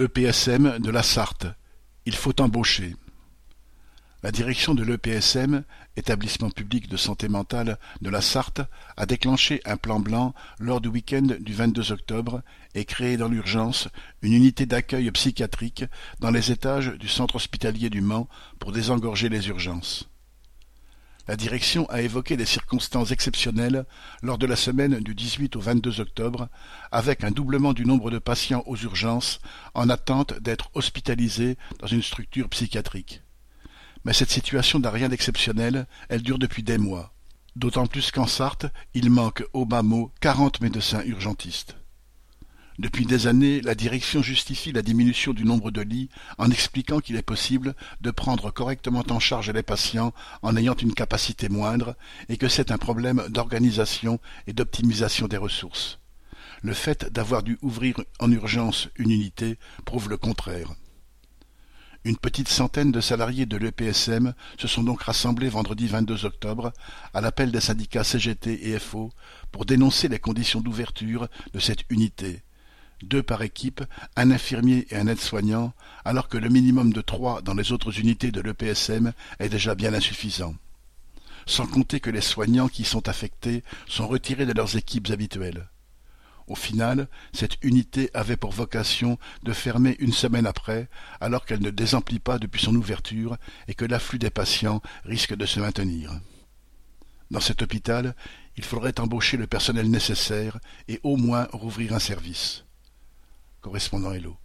EPSM de la Sarthe, il faut embaucher. La direction de l'EPSM, établissement public de santé mentale de la Sarthe, a déclenché un plan blanc lors du week-end du 22 octobre et créé dans l'urgence une unité d'accueil psychiatrique dans les étages du centre hospitalier du Mans pour désengorger les urgences. La direction a évoqué des circonstances exceptionnelles lors de la semaine du 18 au 22 octobre, avec un doublement du nombre de patients aux urgences en attente d'être hospitalisés dans une structure psychiatrique. Mais cette situation n'a rien d'exceptionnel, elle dure depuis des mois. D'autant plus qu'en Sarthe, il manque au bas mot quarante médecins urgentistes. Depuis des années, la direction justifie la diminution du nombre de lits en expliquant qu'il est possible de prendre correctement en charge les patients en ayant une capacité moindre et que c'est un problème d'organisation et d'optimisation des ressources. Le fait d'avoir dû ouvrir en urgence une unité prouve le contraire. Une petite centaine de salariés de l'EPSM se sont donc rassemblés vendredi 22 octobre à l'appel des syndicats CGT et FO pour dénoncer les conditions d'ouverture de cette unité deux par équipe, un infirmier et un aide-soignant, alors que le minimum de trois dans les autres unités de l'EPSM est déjà bien insuffisant. Sans compter que les soignants qui sont affectés sont retirés de leurs équipes habituelles. Au final, cette unité avait pour vocation de fermer une semaine après, alors qu'elle ne désemplit pas depuis son ouverture et que l'afflux des patients risque de se maintenir. Dans cet hôpital, il faudrait embaucher le personnel nécessaire et au moins rouvrir un service correspondant Hello.